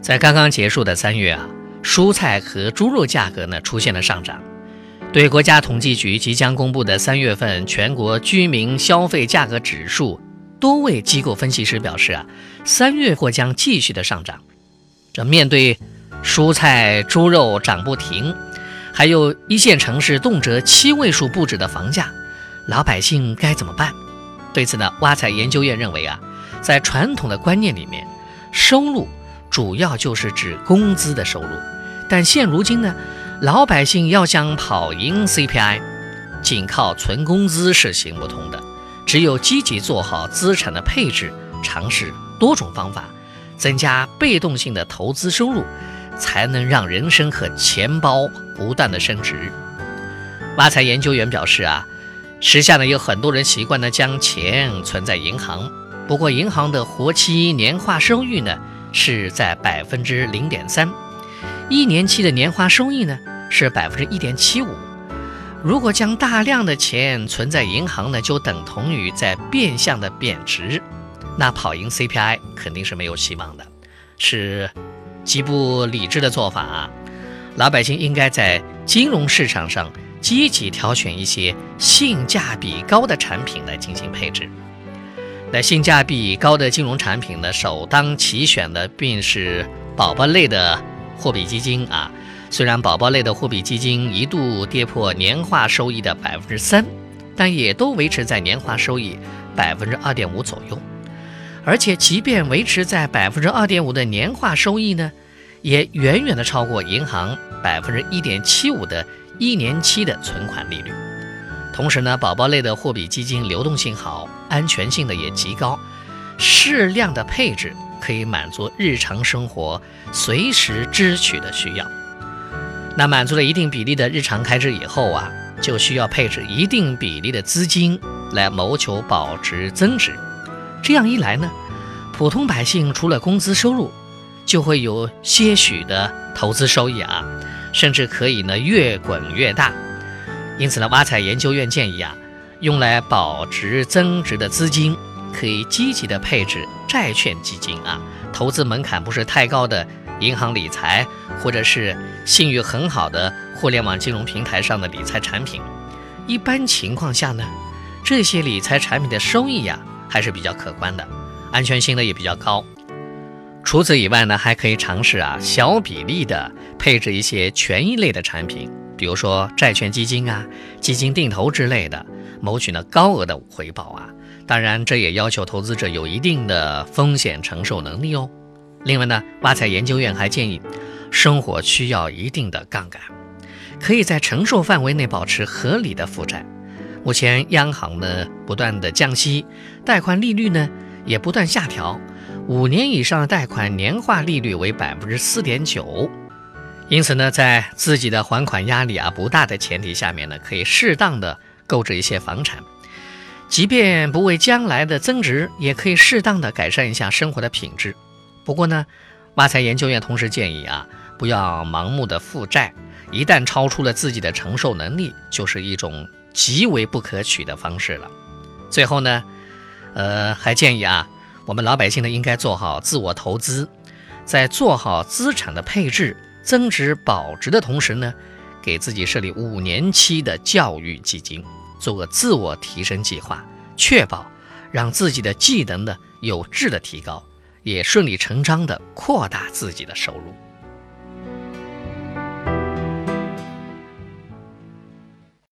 在刚刚结束的三月啊，蔬菜和猪肉价格呢出现了上涨。对国家统计局即将公布的三月份全国居民消费价格指数，多位机构分析师表示啊，三月或将继续的上涨。这面对蔬菜、猪肉涨不停，还有一线城市动辄七位数不止的房价，老百姓该怎么办？对此呢，挖财研究院认为啊，在传统的观念里面，收入主要就是指工资的收入，但现如今呢？老百姓要想跑赢 CPI，仅靠存工资是行不通的。只有积极做好资产的配置，尝试多种方法，增加被动性的投资收入，才能让人生和钱包不断的升值。挖财研究员表示啊，时下呢有很多人习惯呢将钱存在银行，不过银行的活期年化收益呢是在百分之零点三，一年期的年化收益呢？是百分之一点七五。如果将大量的钱存在银行呢，就等同于在变相的贬值，那跑赢 CPI 肯定是没有希望的，是极不理智的做法啊。老百姓应该在金融市场上积极挑选一些性价比高的产品来进行配置。那性价比高的金融产品呢，首当其选的便是宝宝类的货币基金啊。虽然宝宝类的货币基金一度跌破年化收益的百分之三，但也都维持在年化收益百分之二点五左右。而且，即便维持在百分之二点五的年化收益呢，也远远的超过银行百分之一点七五的一年期的存款利率。同时呢，宝宝类的货币基金流动性好，安全性的也极高，适量的配置可以满足日常生活随时支取的需要。那满足了一定比例的日常开支以后啊，就需要配置一定比例的资金来谋求保值增值。这样一来呢，普通百姓除了工资收入，就会有些许的投资收益啊，甚至可以呢越滚越大。因此呢，挖财研究院建议啊，用来保值增值的资金，可以积极的配置债券基金啊，投资门槛不是太高的。银行理财，或者是信誉很好的互联网金融平台上的理财产品，一般情况下呢，这些理财产品的收益呀还是比较可观的，安全性呢也比较高。除此以外呢，还可以尝试啊小比例的配置一些权益类的产品，比如说债券基金啊、基金定投之类的，谋取呢高额的回报啊。当然，这也要求投资者有一定的风险承受能力哦。另外呢，挖财研究院还建议，生活需要一定的杠杆，可以在承受范围内保持合理的负债。目前央行呢不断的降息，贷款利率呢也不断下调，五年以上的贷款年化利率为百分之四点九。因此呢，在自己的还款压力啊不大的前提下面呢，可以适当的购置一些房产，即便不为将来的增值，也可以适当的改善一下生活的品质。不过呢，挖财研究院同时建议啊，不要盲目的负债，一旦超出了自己的承受能力，就是一种极为不可取的方式了。最后呢，呃，还建议啊，我们老百姓呢应该做好自我投资，在做好资产的配置、增值保值的同时呢，给自己设立五年期的教育基金，做个自我提升计划，确保让自己的技能呢有质的提高。也顺理成章地扩大自己的收入。